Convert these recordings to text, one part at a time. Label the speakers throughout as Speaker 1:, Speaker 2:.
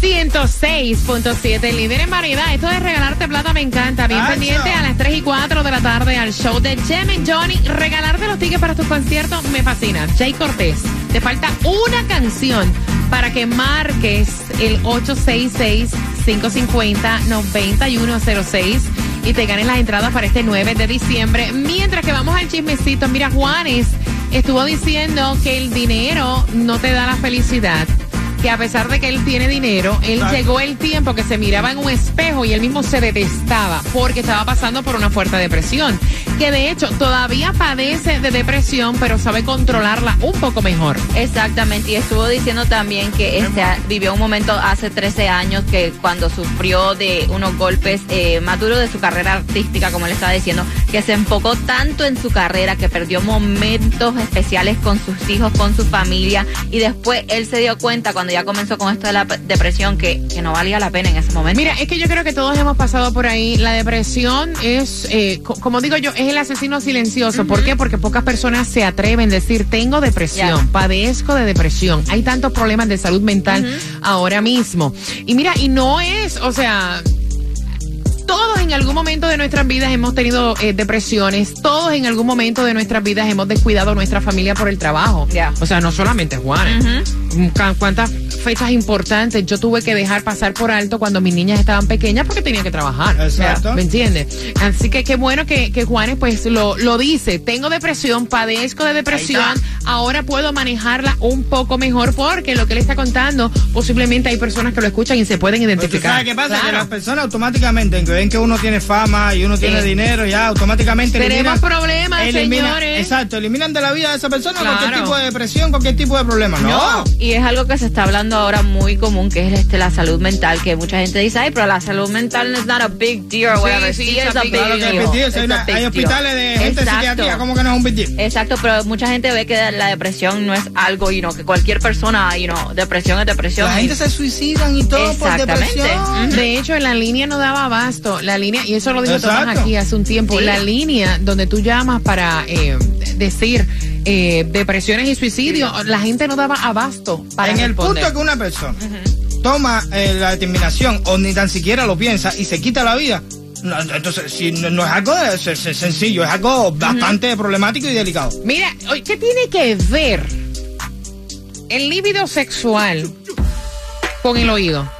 Speaker 1: 106.7, líder en variedad. Esto de regalarte plata me encanta. Bien pendiente a las 3 y 4 de la tarde al show de Jem Johnny. Regalarte los tickets para tus conciertos me fascina. Jay Cortés, te falta una canción para que marques el 866-550-9106 y te ganes las entradas para este 9 de diciembre. Mientras que vamos al chismecito, mira, Juanes estuvo diciendo que el dinero no te da la felicidad que a pesar de que él tiene dinero, él
Speaker 2: Exacto.
Speaker 1: llegó el tiempo que se miraba en un espejo y él mismo se detestaba porque estaba pasando por una fuerte depresión. Que de hecho todavía padece de depresión, pero sabe controlarla un poco mejor.
Speaker 3: Exactamente, y estuvo diciendo también que este, vivió un momento hace 13 años que cuando sufrió de unos golpes eh, más duros de su carrera artística, como le estaba diciendo, que se enfocó tanto en su carrera que perdió momentos especiales con sus hijos, con su familia, y después él se dio cuenta cuando ya comenzó con esto de la depresión que, que no valía la pena en ese momento.
Speaker 1: Mira, es que yo creo que todos hemos pasado por ahí. La depresión es, eh, co- como digo yo, es el asesino silencioso. ¿Por qué? Porque pocas personas se atreven a decir, tengo depresión, padezco de depresión. Hay tantos problemas de salud mental ahora mismo. Y mira, y no es, o sea... Todos en algún momento de nuestras vidas hemos tenido eh, depresiones, todos en algún momento de nuestras vidas hemos descuidado a nuestra familia por el trabajo. O sea, no solamente Juan. Ca- ¿Cuántas fechas importantes yo tuve que dejar pasar por alto cuando mis niñas estaban pequeñas porque tenía que trabajar?
Speaker 2: Exacto.
Speaker 1: ¿Me entiendes? Así que qué bueno que, que Juanes pues lo, lo dice. Tengo depresión, padezco de depresión, ahora puedo manejarla un poco mejor porque lo que le está contando, posiblemente hay personas que lo escuchan y se pueden identificar.
Speaker 2: sabes qué pasa, que las personas automáticamente, en que ven que uno tiene fama y uno
Speaker 1: Sí.
Speaker 2: tiene dinero, ya automáticamente
Speaker 1: Tenemos
Speaker 2: eliminan-
Speaker 1: problemas,
Speaker 2: eliminan-
Speaker 1: señores.
Speaker 2: Exacto, eliminan de la vida de esa persona
Speaker 1: Claro.
Speaker 2: cualquier tipo de depresión, cualquier tipo de problema. No.
Speaker 3: Y es algo que se está hablando ahora muy común, que es este, la salud mental, que mucha gente dice, ay, pero la salud mental is not a big deal, whatever.
Speaker 1: sí,
Speaker 3: es
Speaker 1: a big
Speaker 3: deal.
Speaker 2: es hay,
Speaker 3: a
Speaker 2: una-
Speaker 3: big
Speaker 2: hay
Speaker 3: deal.
Speaker 2: hospitales de gente
Speaker 3: Exacto.
Speaker 2: psiquiátrica, ¿cómo que no es un big deal?
Speaker 3: Exacto, pero mucha gente ve que la depresión no es algo, you know, que cualquier persona, you know, depresión es depresión.
Speaker 2: La gente se suicidan y todo por
Speaker 3: Exactamente.
Speaker 2: depresión.
Speaker 1: De hecho, en la línea no daba abasto. La línea, y eso lo dijo Tomás aquí hace un tiempo,
Speaker 3: Sí.
Speaker 1: la línea donde tú llamas para eh, decir eh, depresiones y suicidio, la gente no daba abasto para
Speaker 2: en el punto que una persona toma eh, la determinación o ni tan siquiera lo piensa y se quita la vida, no, entonces si no, no es algo sencillo, es algo bastante problemático y delicado.
Speaker 1: Mira, ¿qué tiene que ver el líbido sexual con el oído?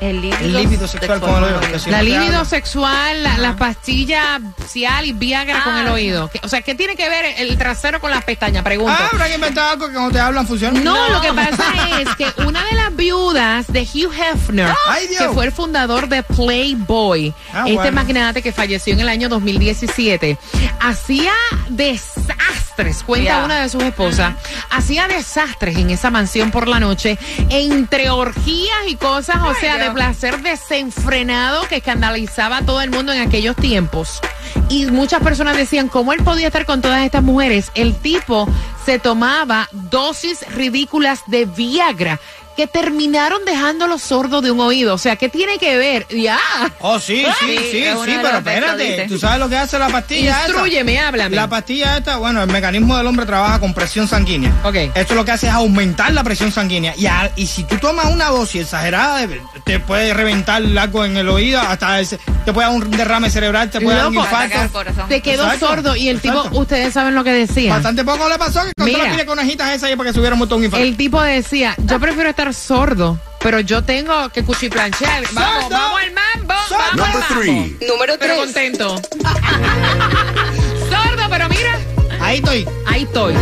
Speaker 3: El líbido,
Speaker 2: El líbido sexual con el oído.
Speaker 1: La libido sexual, la- las pastillas Cial y Viagra con
Speaker 3: Ah.
Speaker 1: el oído. ¿Qué- O sea, ¿qué tiene que ver el trasero con las pestañas? Pregunto.
Speaker 2: Ah, habrán inventado algo que cuando te hablan funciona.
Speaker 1: No, lo que pasa es que una de las viudas de Hugh Hefner,
Speaker 2: Ay,
Speaker 1: que fue el fundador de Playboy,
Speaker 2: Ah,
Speaker 1: este
Speaker 2: bueno.
Speaker 1: magnate que falleció en el año 2017, hacía desastres, cuenta una de sus esposas, hacía desastres en esa mansión por la noche, entre orgías y cosas, o sea, de Placer desenfrenado que escandalizaba a todo el mundo en aquellos tiempos. Y muchas personas decían, ¿cómo él podía estar con todas estas mujeres? El tipo se tomaba dosis ridículas de Viagra que terminaron dejándolo sordo de un oído. O sea, ¿qué tiene que ver? Ya.
Speaker 2: Oh, sí, sí,
Speaker 3: Sí,
Speaker 2: sí, pero espérate. ¿Tú sabes lo que hace la pastilla esta?
Speaker 1: Instruyeme, háblame.
Speaker 2: La pastilla esta, bueno, el mecanismo del hombre trabaja con presión sanguínea.
Speaker 1: Ok.
Speaker 2: Esto lo que hace es aumentar la presión sanguínea. Y, a- y si tú tomas una dosis exagerada, te puede reventar algo en el oído, hasta ese- te puede dar un derrame cerebral, te puede dar un
Speaker 1: Loco.
Speaker 3: Atacar el
Speaker 2: infarto.
Speaker 1: Se quedó
Speaker 2: Exacto,
Speaker 1: sordo y el tipo, ustedes saben lo que decía.
Speaker 2: Bastante poco le pasó que con
Speaker 1: Mira.
Speaker 2: todas las conejitas esas ahí para que muerto un infarto.
Speaker 1: El tipo decía, yo prefiero estar sordo, pero yo tengo que cuchiplanchar. Vamos,
Speaker 2: ¡Sordo!
Speaker 1: vamos al mambo,
Speaker 2: ¡Sordo!
Speaker 1: vamos al
Speaker 4: Number
Speaker 1: mambo.
Speaker 4: three.
Speaker 5: Número
Speaker 1: Pero
Speaker 5: 3.
Speaker 1: contento. sordo, pero mira,
Speaker 2: Ahí estoy.
Speaker 1: ahí estoy.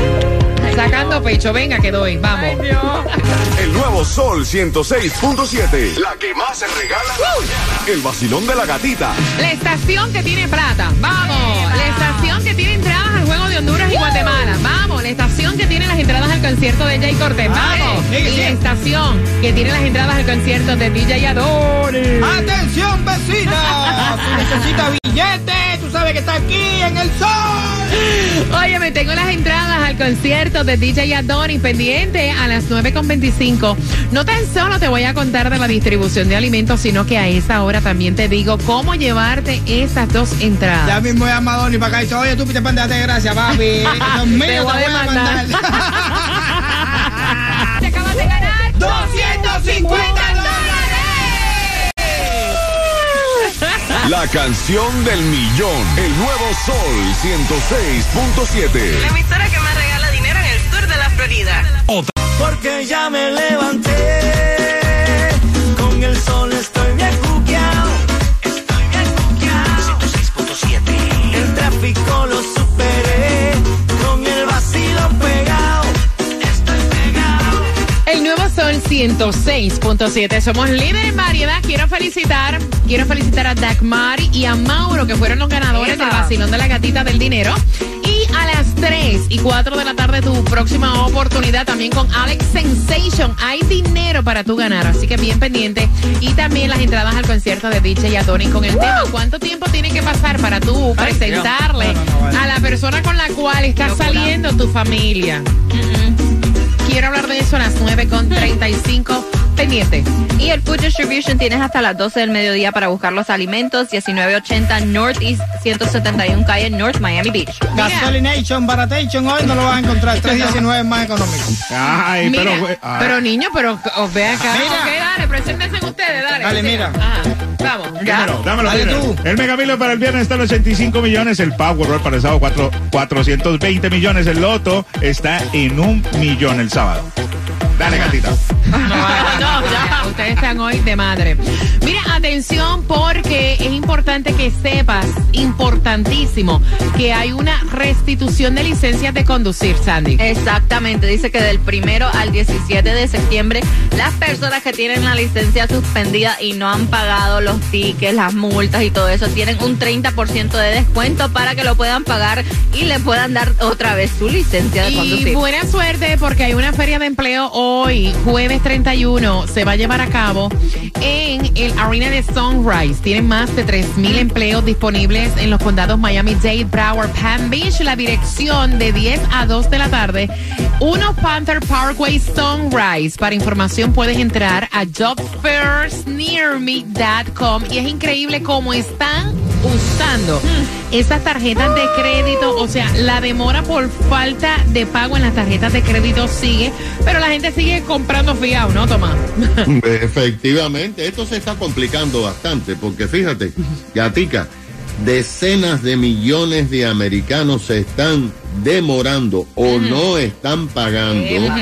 Speaker 1: Sacando pecho, venga que doy, vamos.
Speaker 4: El nuevo Sol 106.7. La que más se regala. El vacilón de la gatita.
Speaker 1: La estación que tiene plata, vamos. La estación que tiene entradas al juego de Honduras y Guatemala, vamos. La estación que tiene las entradas al concierto de Jay Cortés, vamos. Y la estación que tiene las entradas al concierto de DJ Adore.
Speaker 2: ¡Atención, vecina! Si necesita billete, tú sabes que está aquí en el sol.
Speaker 1: Oye, me tengo las entradas al concierto de DJ Adonis pendiente a las 9.25. No tan solo te voy a contar de la distribución de alimentos, sino que a esa hora también te digo cómo llevarte esas dos entradas.
Speaker 2: Ya mismo he llamado a Donny para acá y dice, oye, tú Peter Pan, date gracias, papi. Dios mío, te voy a mandar.
Speaker 1: Te acabas de ganar
Speaker 2: 250
Speaker 4: La canción del millón. El nuevo Sol 106.7.
Speaker 5: La emisora que más regala dinero en el sur de la Florida.
Speaker 6: Porque ya me levanté. Con el sol 106.7.
Speaker 1: Somos líderes en variedad. Quiero felicitar, quiero felicitar a Dagmar y a Mauro, que fueron los ganadores del vacilón de la gatita del dinero. Y a las 3 y 4 de la tarde, tu próxima oportunidad también con Alex Sensation. Hay dinero para tú ganar, así que bien pendiente. Y también las entradas al concierto de DJ Adonis con el tema. ¿Cuánto tiempo tiene que pasar para tú presentarle
Speaker 2: No, no, no, vale.
Speaker 1: a la persona con la cual está saliendo tu familia? Quiero hablar de eso a las 9 con 35 pendiente.
Speaker 3: Y el Food Distribution tienes hasta las 12 del mediodía para buscar los alimentos. 1980 Northeast 171 calle North Miami Beach.
Speaker 2: Gasolination, Baratation, hoy no lo vas a encontrar. 319 más económico.
Speaker 7: Ay,
Speaker 1: Mira,
Speaker 7: pero, ah,
Speaker 1: pero niño, pero os ve acá.
Speaker 2: Mira.
Speaker 1: Ok, dale, preséntense ustedes, dale.
Speaker 2: Dale, mira.
Speaker 1: Ajá, vamos.
Speaker 7: dámelo, dámelo
Speaker 2: Dale
Speaker 7: primero.
Speaker 2: tú.
Speaker 7: El Mega Million para el viernes está en 85 millones. El Powerball para el sábado cuatro- 420 millones. El Loto está en un millón el sábado. Dale, gatita.
Speaker 1: No, ya. Ustedes están hoy de madre. Mira, atención porque es importante que sepas, importantísimo, que hay una restitución de licencias de conducir, Sandy.
Speaker 3: Exactamente, dice que del primero al 17 de septiembre las personas que tienen la licencia suspendida y no han pagado los tickets, las multas y todo eso tienen un 30% de descuento para que lo puedan pagar y le puedan dar otra vez su licencia de
Speaker 1: Y
Speaker 3: conducir.
Speaker 1: buena suerte porque hay una feria de empleo hoy, jueves 31, se va a llevar a cabo en el Arena de Sunrise. Tienen más de 3.000 empleos disponibles en los condados Miami-Dade, Broward, Palm Beach. La dirección de 10 a 2 de la tarde, 1 Panther Parkway Sunrise. Para información puedes entrar a jobfairsnearme.com y es increíble cómo están usando esas tarjetas de crédito, o sea, la demora por falta de pago en las tarjetas de crédito sigue, pero la gente sigue comprando fiado, ¿no, Tomás?
Speaker 8: Efectivamente, esto se está complicando bastante porque fíjate, Gatica, decenas de millones de americanos se están demorando o no están pagando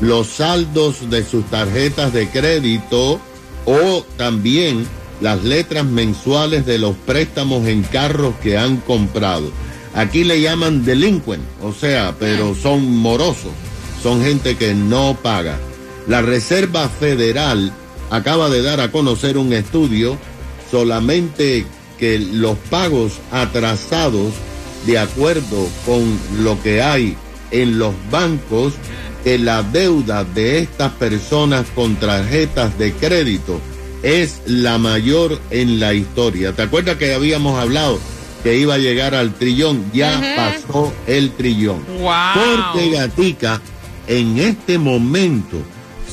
Speaker 8: los saldos de sus tarjetas de crédito o también las letras mensuales de los préstamos en carros que han comprado. Aquí le llaman delinquent, o sea, pero son morosos, son gente que no paga. La Reserva Federal acaba de dar a conocer un estudio solamente que los pagos atrasados, de acuerdo con lo que hay en los bancos, que la deuda de estas personas con tarjetas de crédito es la mayor en la historia. ¿Te acuerdas que habíamos hablado que iba a llegar al trillón? Ya pasó el trillón. Porque Gatica, en este momento,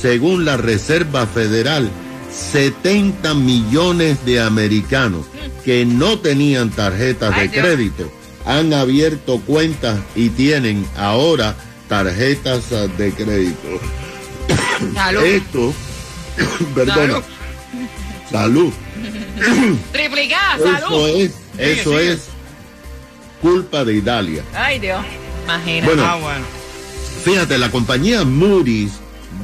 Speaker 8: según la Reserva Federal, 70 millones de americanos que no tenían tarjetas de crédito han abierto cuentas y tienen ahora tarjetas de crédito.
Speaker 1: Salud.
Speaker 8: Esto, perdona, salud.
Speaker 1: Triplicada,
Speaker 8: Eso es, eso es culpa de Italia.
Speaker 3: Ay, Dios.
Speaker 1: Imagina.
Speaker 8: Bueno,
Speaker 2: Ah, bueno.
Speaker 8: Fíjate, la compañía Moody's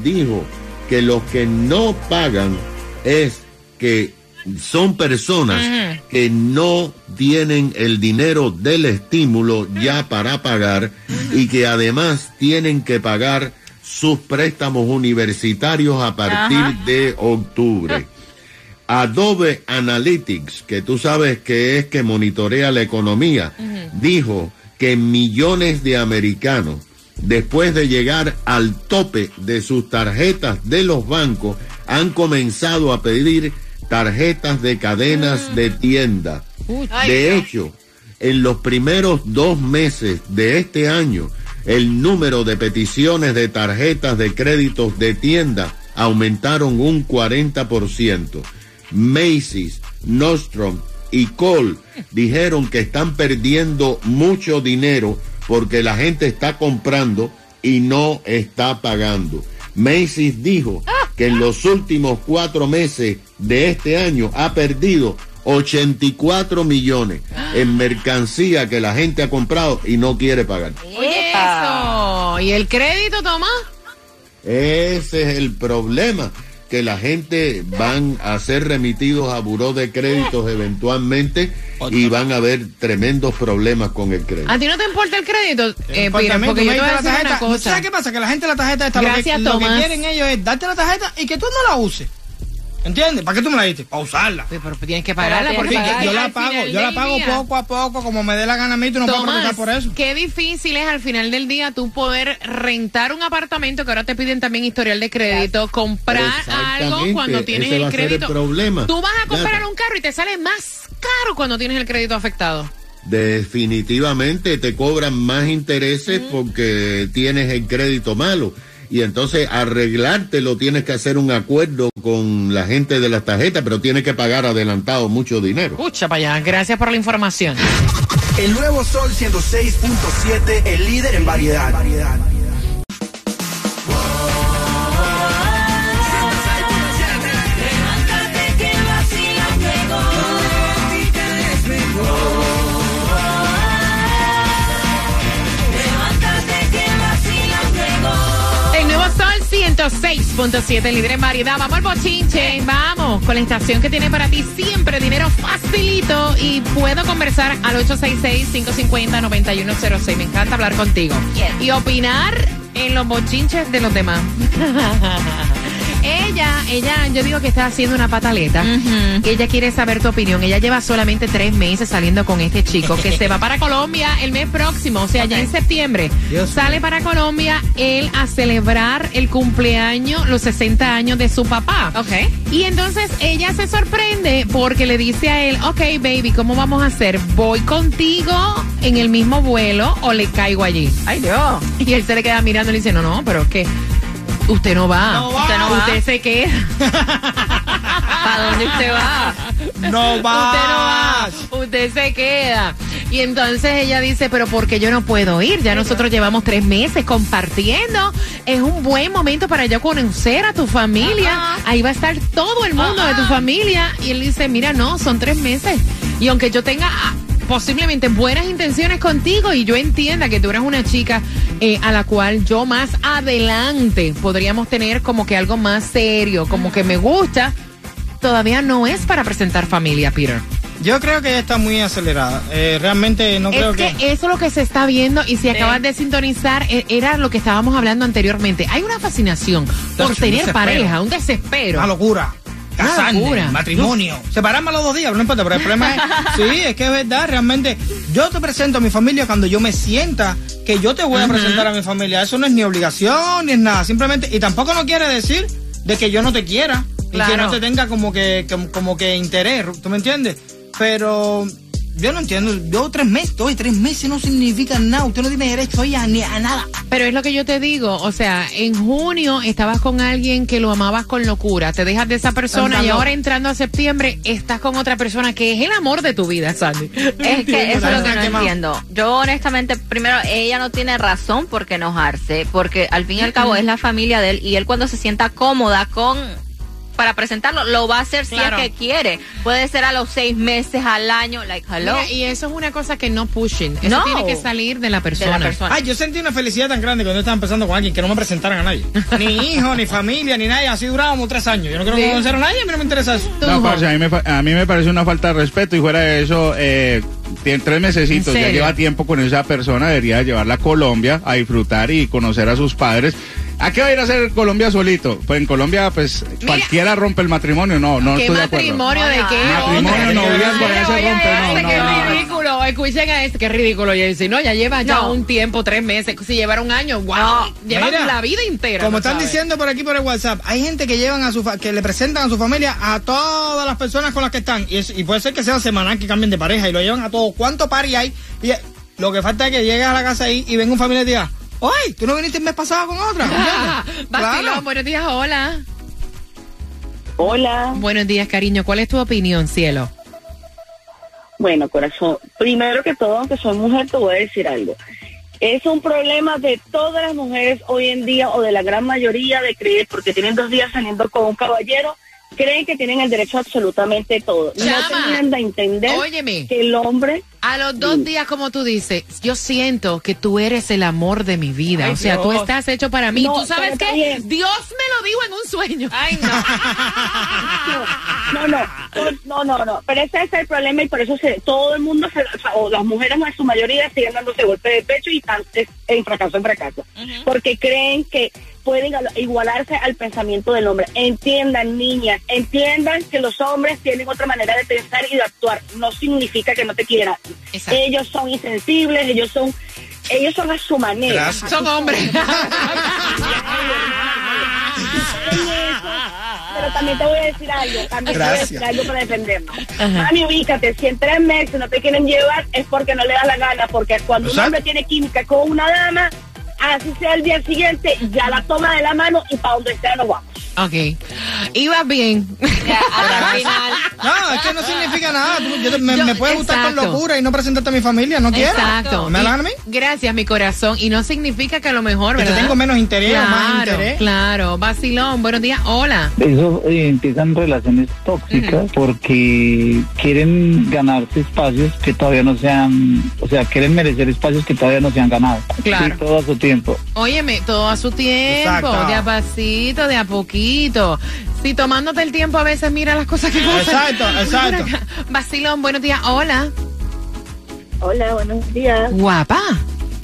Speaker 8: dijo que los que no pagan es que son personas que no tienen el dinero del estímulo ya para pagar y que además tienen que pagar sus préstamos universitarios a partir de octubre. Adobe Analytics, que tú sabes que es que monitorea la economía, dijo que millones de americanos, después de llegar al tope de sus tarjetas de los bancos, han comenzado a pedir tarjetas de cadenas de tienda. De hecho, en los primeros dos meses de este año, el número de peticiones de tarjetas de créditos de tienda aumentaron un 40%. Macy's, Nordstrom y Cole dijeron que están perdiendo mucho dinero porque la gente está comprando y no está pagando. Macy's dijo que en los últimos cuatro meses de este año ha perdido 84 millones en mercancía que la gente ha comprado y no quiere pagar.
Speaker 1: Eso. ¿Y el crédito, Tomás?
Speaker 8: Ese es el problema, que la gente van a ser remitidos a buró de créditos eventualmente y van a haber tremendos problemas con el crédito.
Speaker 1: ¿A ti no te importa el crédito? Eh,
Speaker 2: Porque
Speaker 1: Pira, porque yo te voy a decir una
Speaker 2: tarjeta.
Speaker 1: cosa.
Speaker 2: ¿Sabes qué pasa? Que la gente la tarjeta esta, lo que- lo, que, quieren ellos es darte la tarjeta y que tú no la uses. ¿Entiendes? ¿Para qué tú me la diste? Para usarla.
Speaker 1: Pero tienes que pagarla
Speaker 3: Pero
Speaker 1: porque
Speaker 3: tienes que
Speaker 2: yo,
Speaker 3: pagar.
Speaker 2: yo la pago, yo la pago
Speaker 1: día-
Speaker 2: poco a poco, como me dé la gana a mí, tú no puedes
Speaker 1: Tomás,
Speaker 2: protestar por eso.
Speaker 1: qué difícil es al final del día tú poder rentar un apartamento que ahora te piden también historial de crédito, comprar algo cuando tienes
Speaker 8: ese
Speaker 1: el
Speaker 8: va a ser el
Speaker 1: crédito.
Speaker 8: problema.
Speaker 1: Tú vas a comprar
Speaker 8: Nada.
Speaker 1: un carro y te sale más caro cuando tienes el crédito afectado.
Speaker 8: Definitivamente te cobran más intereses porque tienes el crédito malo. Y entonces arreglártelo tienes que hacer un acuerdo con la gente de las tarjetas, pero tienes que pagar adelantado mucho dinero.
Speaker 1: Escucha para allá, gracias por la información.
Speaker 6: El nuevo Sol 106.7, el líder en variedad.
Speaker 1: 106.7, líder en variedad. Vamos al bochinche. Vamos con la estación que tiene para ti siempre dinero facilito. Y puedo conversar al 866-550-9106. Me encanta hablar contigo.
Speaker 3: Yes.
Speaker 1: Y opinar en los bochinches de los demás. ella, ella, yo digo que está haciendo una pataleta. Ella quiere saber tu opinión. Ella lleva solamente tres meses saliendo con este chico que se va para Colombia el mes próximo, o sea, ya en septiembre.
Speaker 2: Dios
Speaker 1: sale para Colombia él a celebrar el cumpleaños, los 60 años de su papá.
Speaker 3: Ok.
Speaker 1: Y entonces ella se sorprende porque le dice a él, ok, baby, ¿cómo vamos a hacer? ¿Voy contigo en el mismo vuelo o le caigo allí?
Speaker 3: Ay, Dios.
Speaker 1: Y él se le queda mirando y le dice, no, no, pero es que usted no va.
Speaker 2: No va.
Speaker 1: Usted no va. Usted se queda.
Speaker 3: ¿Para dónde usted va?
Speaker 2: No vas.
Speaker 1: Usted no va, usted se queda. Y entonces ella dice, pero ¿por qué yo no puedo ir? Ya nosotros llevamos tres meses compartiendo. Es un buen momento para yo conocer a tu familia. Ahí va a estar todo el mundo de tu familia. Y él dice, mira, no, son tres meses. Y aunque yo tenga posiblemente buenas intenciones contigo y yo entienda que tú eres una chica eh, a la cual yo más adelante podríamos tener como que algo más serio, como que me gusta, todavía no es para presentar familia, Peter.
Speaker 2: Yo creo que ella está muy acelerada. Eh, realmente no creo
Speaker 1: es que,
Speaker 2: que...
Speaker 1: eso es lo que se está viendo y si acabas de sintonizar e- era lo que estábamos hablando anteriormente. Hay una fascinación por tener pareja, un desespero.
Speaker 2: Una locura. Casarme, matrimonio. Separarme a los dos días, no importa, pero el problema es, sí, es que es verdad, realmente, yo te presento a mi familia cuando yo me sienta que yo te voy a presentar a mi familia. Eso no es ni obligación, ni es nada, simplemente, y tampoco no quiere decir de que yo no te quiera, y que no te tenga como que, como, como que interés, ¿tú me entiendes? Pero yo no entiendo, yo tres meses, hoy tres meses no significa nada, usted no tiene derecho ahí a, ni a nada.
Speaker 1: Pero es lo que yo te digo, o sea, en junio estabas con alguien que lo amabas con locura, te dejas de esa persona y ahora entrando a septiembre estás con otra persona que es el amor de tu vida, Sandy.
Speaker 3: Es que eso es lo que no entiendo. Yo honestamente, primero, ella no tiene razón por qué enojarse, porque al fin y al cabo es la familia de él y él cuando se sienta cómoda con para presentarlo, lo va a hacer
Speaker 1: Claro.
Speaker 3: si es que quiere. Puede ser a los seis meses, al año, like, hello.
Speaker 1: Mira, y eso es una cosa que no pushing. Eso
Speaker 3: No.
Speaker 1: tiene que salir de la persona.
Speaker 3: de la persona.
Speaker 2: Ay, yo sentí una felicidad tan grande cuando estaba empezando con alguien que no me presentaran a nadie. Ni hijo, ni familia, ni nadie. Así durábamos tres años. Yo no quiero
Speaker 1: Sí.
Speaker 2: conocer a nadie, a mí no me interesa eso.
Speaker 7: No, parce, a mí, me, fa- a mí me parece una falta de respeto y fuera de eso, eh, tiene tres mesecitos,
Speaker 1: ¿En
Speaker 7: ya lleva tiempo con esa persona, debería llevarla a Colombia a disfrutar y conocer a sus padres. ¿A qué va a ir a hacer Colombia solito? Pues en Colombia, pues cualquiera rompe el matrimonio, no, no
Speaker 1: ¿Qué
Speaker 7: estoy de acuerdo.
Speaker 1: matrimonio de qué?
Speaker 7: Matrimonio, noviazgo, ya se rompe, no, no,
Speaker 1: qué
Speaker 7: no.
Speaker 1: ridículo. Escuchen a este, qué ridículo, Jaycee. No, ya lleva ya un tiempo, tres meses. Si llevara un año, wow. Llevan
Speaker 2: Mira,
Speaker 1: la vida entera.
Speaker 2: Como
Speaker 1: ¿no
Speaker 2: están
Speaker 1: sabes?
Speaker 2: diciendo por aquí por el WhatsApp, hay gente que llevan a su fa- que le presentan a su familia a todas las personas con las que están. Y, es- y puede ser que sea semanal que cambien de pareja y lo llevan a todos. ¿Cuánto party hay? Y lo que falta es que llegues a la casa ahí y venga un familiar y diga, ¡Ay! ¿Tú no viniste el mes pasado con otra?
Speaker 1: Ah, buenos días, hola.
Speaker 9: Hola.
Speaker 1: Buenos días, cariño. ¿Cuál es tu opinión, cielo?
Speaker 9: Bueno, corazón, primero que todo, aunque soy mujer, te voy a decir algo. Es un problema de todas las mujeres hoy en día o de la gran mayoría de creer, porque tienen dos días saliendo con un caballero, creen que tienen el derecho a absolutamente todo.
Speaker 1: Chama,
Speaker 9: no terminan de entender
Speaker 1: óyeme.
Speaker 9: que el hombre...
Speaker 1: A los dos días, como tú dices, yo siento que tú eres el amor de mi vida.
Speaker 2: Ay,
Speaker 1: o sea, tú
Speaker 2: Dios.
Speaker 1: estás hecho para mí.
Speaker 9: No,
Speaker 1: ¿Tú sabes qué?
Speaker 9: bien.
Speaker 1: Dios me lo dijo en un sueño. Ay,
Speaker 9: No, no, no, no, no, pero ese es el problema y por eso se, todo el mundo, se, o, las mujeres en su mayoría siguen dándose golpe de pecho y están es- en fracaso en fracaso, porque creen que pueden igual- igualarse al pensamiento del hombre. Entiendan, niñas, entiendan que los hombres tienen otra manera de pensar y de actuar. No significa que no te quieran.
Speaker 1: Exacto.
Speaker 9: Ellos son insensibles, ellos son, ellos son a su manera.
Speaker 1: Son hombres.
Speaker 9: Pero también te voy a decir algo, también te voy a decir algo para defendernos. Mami, ubícate, si en tres meses no te quieren llevar es porque no le das la gana, porque cuando un hombre tiene química con una dama, así sea el día siguiente, ya la toma de la mano y para donde sea nos vamos.
Speaker 1: ok. Ibas bien.
Speaker 3: Ya, hasta el
Speaker 2: nada. Tú- yo te- me,
Speaker 1: Yo-
Speaker 2: me puede gustar con locura y no presentarte a mi familia, no quiero.
Speaker 1: Exacto.
Speaker 2: ¿Me
Speaker 1: Y-
Speaker 2: la dan a mí?
Speaker 1: Gracias, mi corazón. Y no significa que a lo mejor,
Speaker 2: Que
Speaker 1: ¿verdad?
Speaker 2: tengo menos interés o más
Speaker 1: Claro,
Speaker 2: interés.
Speaker 1: Claro. Vacilón, buenos días. Hola.
Speaker 10: Eso eh, empiezan relaciones tóxicas porque quieren ganarse espacios que todavía no se han, o sea, quieren merecer espacios que todavía no se han ganado.
Speaker 1: Claro.
Speaker 10: Sí, todo a su tiempo.
Speaker 1: Óyeme, todo a su tiempo,
Speaker 2: Exacto.
Speaker 1: de a pasito, de a poquito. Si tomándote el tiempo a veces mira las cosas que pasan.
Speaker 2: Exacto, exacto.
Speaker 1: Vacilón, buenos días. Hola.
Speaker 9: Hola, buenos días.
Speaker 1: Guapa.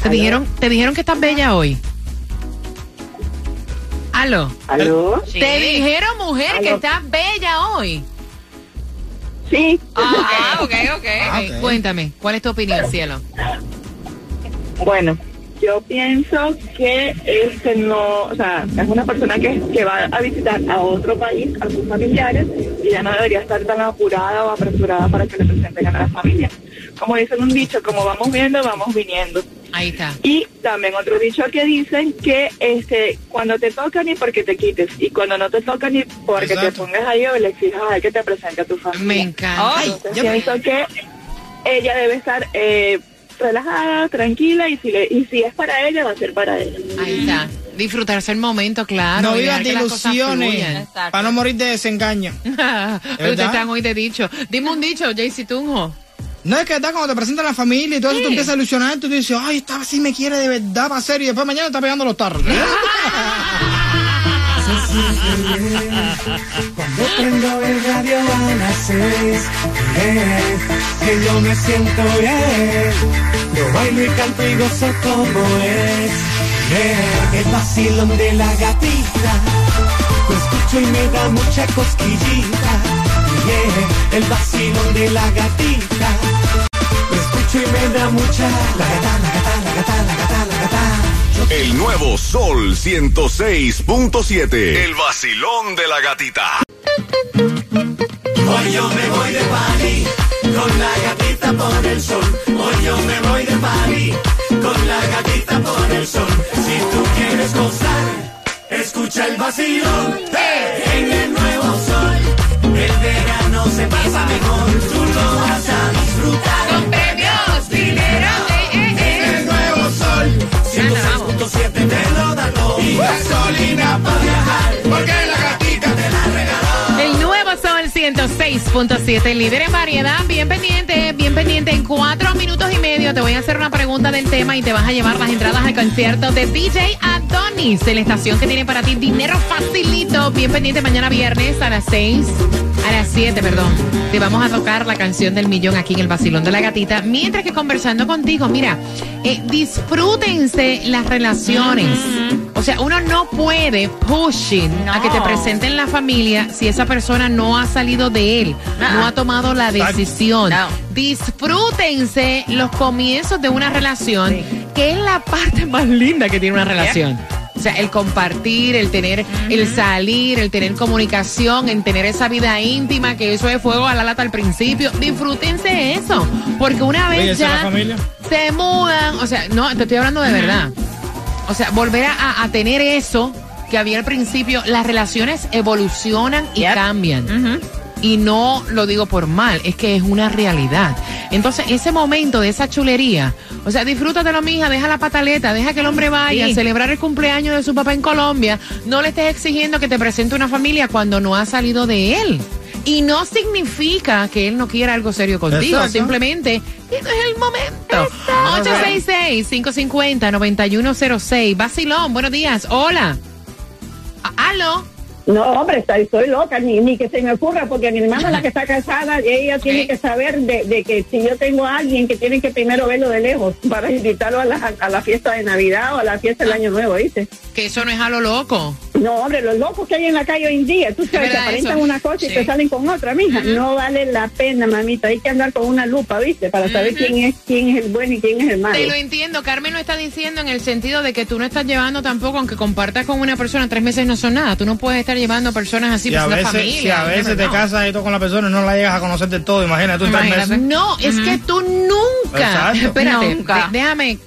Speaker 1: ¿Te
Speaker 9: ¿Aló?
Speaker 1: dijeron, te dijeron que estás bella hoy? ¿Aló?
Speaker 9: ¿Aló?
Speaker 1: Te dijeron, mujer, que estás bella hoy.
Speaker 9: Sí.
Speaker 3: Ah, ok, ok.
Speaker 2: Ah,
Speaker 1: Ok,
Speaker 2: ok.
Speaker 1: Cuéntame, ¿cuál es tu opinión, cielo?
Speaker 11: Bueno, yo pienso que este no, o sea, es una persona que, que va a visitar a otro país, a sus familiares, y ya no debería estar tan apurada o apresurada para que le presenten a la familia. Como dicen un dicho, como vamos viendo, vamos viniendo.
Speaker 1: Ahí está.
Speaker 11: Y también otro dicho que dicen que este cuando te toca ni porque te quites, y cuando no te toca ni porque te
Speaker 2: Exacto.
Speaker 11: pongas ahí o le exijas a él que te presente a tu familia.
Speaker 1: Me encanta.
Speaker 2: Ay, ya-
Speaker 11: pienso que ella debe estar eh, relajada, tranquila y si, le, y si es para ella, va a ser para ella.
Speaker 1: Ahí está. Disfrutarse el momento, claro.
Speaker 2: no
Speaker 1: y
Speaker 2: vivas de ilusiones para no morir de desengaño.
Speaker 1: Ustedes están hoy de dicho. Dime un dicho, Jaycee Tunjo.
Speaker 2: No es que verdad cuando te presentan la familia y todo eso, tú empiezas a ilusionar, tú dices, ay, esta sí me quiere de verdad para hacer y después mañana está pegando los tarros.
Speaker 6: Cuando prendo el radio a las seis, que yo me siento bien. Yo bailo y canto y gozo como es. el vacilón de la gatita. Lo escucho y me da mucha cosquillita. El vacilón de la gatita. Lo escucho y me da mucha. La gata, la gata, la gata, la gata, la gata.
Speaker 4: El nuevo Sol 106.7. El vacilón de la gatita.
Speaker 6: Hoy yo me voy de party con la gatita por el sol. Hoy yo me voy de party con la gatita por el sol. Si tú quieres gozar, escucha el vacilón. 106.7,
Speaker 1: líder en variedad. Bien pendiente, bien pendiente. En cuatro minutos y medio te voy a hacer una pregunta del tema y te vas a llevar las entradas al concierto de DJ Adonis de la estación que tiene para ti dinero facilito. Bien pendiente mañana viernes a las 6, a las 7, perdón. Te vamos a tocar la canción del millón aquí en el Basilón de la Gatita. Mientras que conversando contigo, mira, eh, disfrútense las relaciones. O sea, uno no puede pushing a que te presenten la familia si esa persona no ha salido de él, no ha tomado la decisión.
Speaker 3: No.
Speaker 1: Disfrútense los comienzos de una relación, que es la parte más linda que tiene una relación. O sea, el compartir, el tener, el salir, el tener comunicación, el tener esa vida íntima, que eso es fuego a la lata al principio. Disfrútense eso, porque una vez
Speaker 2: ¿esa es la
Speaker 1: ya se mudan, o sea, no, te estoy hablando de verdad. O sea, volver a, a tener eso que había al principio, las relaciones evolucionan y cambian. Y no lo digo por mal, es que es una realidad. Entonces, ese momento de esa chulería, o sea, disfrútatelo, mija, deja la pataleta, deja que el hombre vaya
Speaker 3: Sí.
Speaker 1: a celebrar el cumpleaños de su papá en Colombia. No le estés exigiendo que te presente una familia cuando no ha salido de él. Y no significa que él no quiera algo serio contigo,
Speaker 2: Exacto.
Speaker 1: simplemente es el momento. 866-550-9106. Basilón, buenos días. Hola. ¿Aló?
Speaker 9: No, hombre, estoy, loca, ni, ni que se me ocurra, porque mi hermana, la que está casada, ella tiene que saber de, de que si yo tengo a alguien que tiene que primero verlo de lejos para invitarlo a la, a la fiesta de Navidad o a la fiesta del Año Nuevo, ¿viste?
Speaker 1: Que eso no es a lo loco.
Speaker 9: No, hombre, los locos que hay en la calle hoy en día, tú sabes, que aparentan
Speaker 1: eso.
Speaker 9: una cosa y
Speaker 1: Sí.
Speaker 9: te salen con otra, mija. No vale la pena, mamita. Hay que andar con una lupa, ¿viste? Para saber quién es quién es el bueno y quién es el malo.
Speaker 1: Te lo entiendo. Carmen lo está diciendo en el sentido de que tú no estás llevando tampoco, aunque compartas con una persona, tres meses no son nada. Tú no puedes estar llevando personas así,
Speaker 2: a
Speaker 1: pues una
Speaker 2: veces,
Speaker 1: familia.
Speaker 2: si a veces te
Speaker 1: No.
Speaker 2: casas y todo con la persona y no la llegas a conocer del todo, imagínate tú estás
Speaker 1: Imagínate.
Speaker 2: meses.
Speaker 1: No, es que tú nunca,
Speaker 2: Exacto.
Speaker 1: espérate,
Speaker 3: Nunca.
Speaker 1: déjame,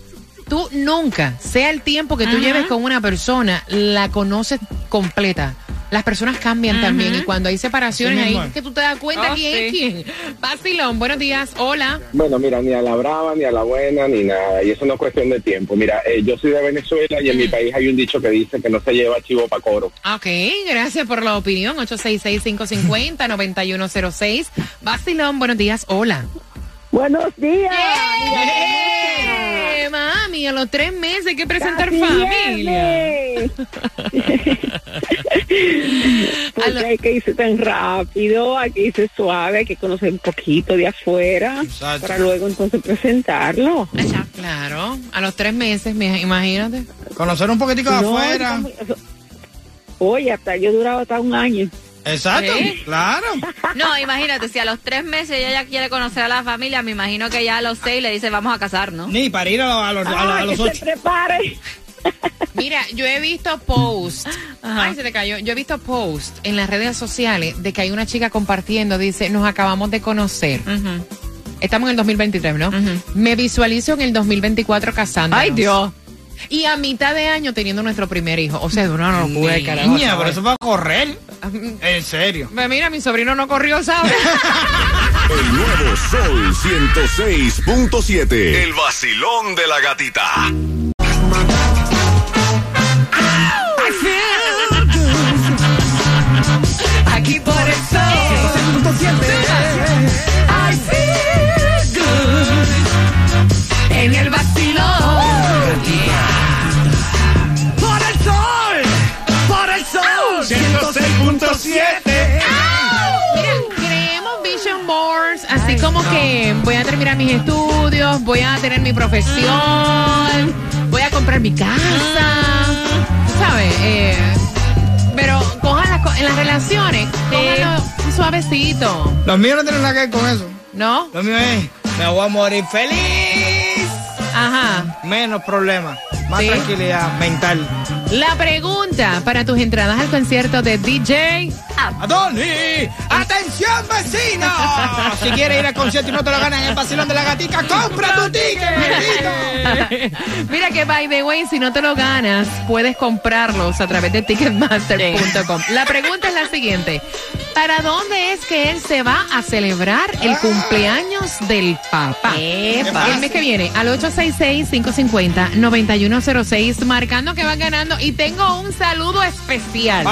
Speaker 1: tú nunca, sea el tiempo que tú lleves con una persona, la conoces completa. Las personas cambian también y cuando hay separaciones
Speaker 2: Sí,
Speaker 1: ahí es que tú te das cuenta
Speaker 3: Oh,
Speaker 1: quién
Speaker 3: sí.
Speaker 1: es quién. Basilón, buenos días, hola.
Speaker 12: Bueno, mira, ni a la brava, ni a la buena, ni nada. Y eso no es cuestión de tiempo. Mira, eh, yo soy de Venezuela y en mi país hay un dicho que dice que no se lleva chivo pa' coro.
Speaker 1: Ok, gracias por la opinión. 866-550-9106. Basilón, buenos días, hola.
Speaker 9: Buenos días.
Speaker 1: ¡Eh! Mami, a los tres meses hay que presentar
Speaker 9: Casi
Speaker 1: familia. A lo-
Speaker 11: Porque hay que irse tan rápido, hay que irse suave, hay que conocer un poquito de afuera
Speaker 2: Exacto.
Speaker 11: para luego entonces presentarlo.
Speaker 1: Claro, a los tres meses, mija, imagínate.
Speaker 2: Conocer un poquitico de
Speaker 11: No,
Speaker 2: afuera.
Speaker 11: muy- Oye, hasta yo he durado hasta un año.
Speaker 2: Exacto,
Speaker 1: ¿Sí?
Speaker 2: claro.
Speaker 3: No, imagínate, si a los tres meses ella ya quiere conocer a la familia, me imagino que ya a los seis le dice vamos a casarnos.
Speaker 2: Ni para ir a, a los, a, los- a los
Speaker 11: que
Speaker 2: ocho.
Speaker 11: se prepare.
Speaker 1: Mira, yo he visto posts. Ay, se te cayó. Yo he visto posts en las redes sociales de que hay una chica compartiendo, dice, nos acabamos de conocer.
Speaker 3: Ujú.
Speaker 1: Estamos en el 2023, ¿no?
Speaker 3: Ujú.
Speaker 1: Me visualizo en el 2024 casándonos.
Speaker 3: Ay, Dios.
Speaker 1: Y a mitad de año teniendo nuestro primer hijo. O sea, de una locura, de carajo.
Speaker 2: Niña, pero eso va a correr. En serio.
Speaker 1: Pues Mira, mi sobrino no corrió, ¿sabes?
Speaker 4: El nuevo Sol 106.7. El vacilón de la gatita.
Speaker 1: Voy a terminar mis estudios, voy a tener mi profesión, voy a comprar mi casa, ¿sabes? Eh, pero cojan las en las relaciones, cójanlo suavecito,
Speaker 2: Los míos no tienen nada que ver con eso.
Speaker 1: ¿no?
Speaker 2: Los míos es, me voy a morir feliz.
Speaker 1: Ajá.
Speaker 2: Menos problemas, más
Speaker 1: Sí.
Speaker 2: tranquilidad mental.
Speaker 1: La pregunta para tus entradas al concierto de DJ.
Speaker 2: ¡Adoni! ¡Atención, vecino! Si quieres ir al concierto y no te lo ganas en el vacilón de la gatica, ¡compra tu ticket!
Speaker 1: Mira que, by the way, si no te lo ganas, puedes comprarlos a través de ticketmaster.com. La pregunta es la siguiente. ¿Para dónde es que él se va a celebrar el cumpleaños del papá?
Speaker 3: Epa.
Speaker 1: El mes que viene, al 866-550-9106, marcando que van ganando. Y tengo un saludo especial.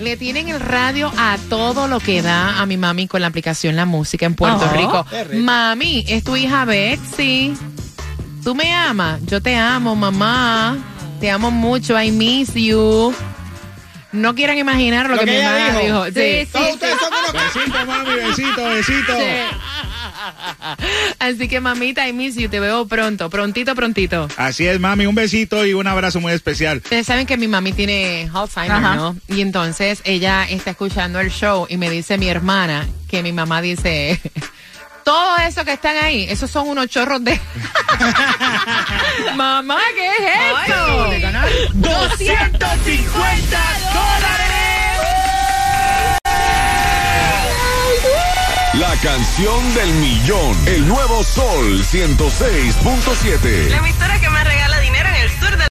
Speaker 1: Le tienen el radio a todo lo que da a mi mami con la aplicación La Música en Puerto
Speaker 3: Oh.
Speaker 1: Rico. Mami, es tu hija Betsy. ¿Tú me amas? Yo te amo, mamá. Te amo mucho. I miss you. No quieran imaginar lo,
Speaker 2: Lo
Speaker 1: que,
Speaker 2: que
Speaker 1: mi mamá
Speaker 2: dijo.
Speaker 1: dijo. Sí,
Speaker 3: Sí,
Speaker 2: Todos
Speaker 1: sí,
Speaker 2: ustedes son unos
Speaker 7: Besito, mami, besito, besito.
Speaker 1: Así que mamita, I miss you. Te veo pronto, prontito, prontito.
Speaker 7: Así es, mami, un besito y un abrazo muy especial.
Speaker 1: Ustedes saben que mi mami tiene Alzheimer,
Speaker 3: Ajá.
Speaker 1: ¿no? Y entonces ella está escuchando el show y me dice mi hermana que mi mamá dice, todo eso que están ahí, esos son unos chorros de... mamá, ¿qué es esto? 250 dólares.
Speaker 4: La canción del millón. El nuevo Sol 106.7.
Speaker 5: La emisora que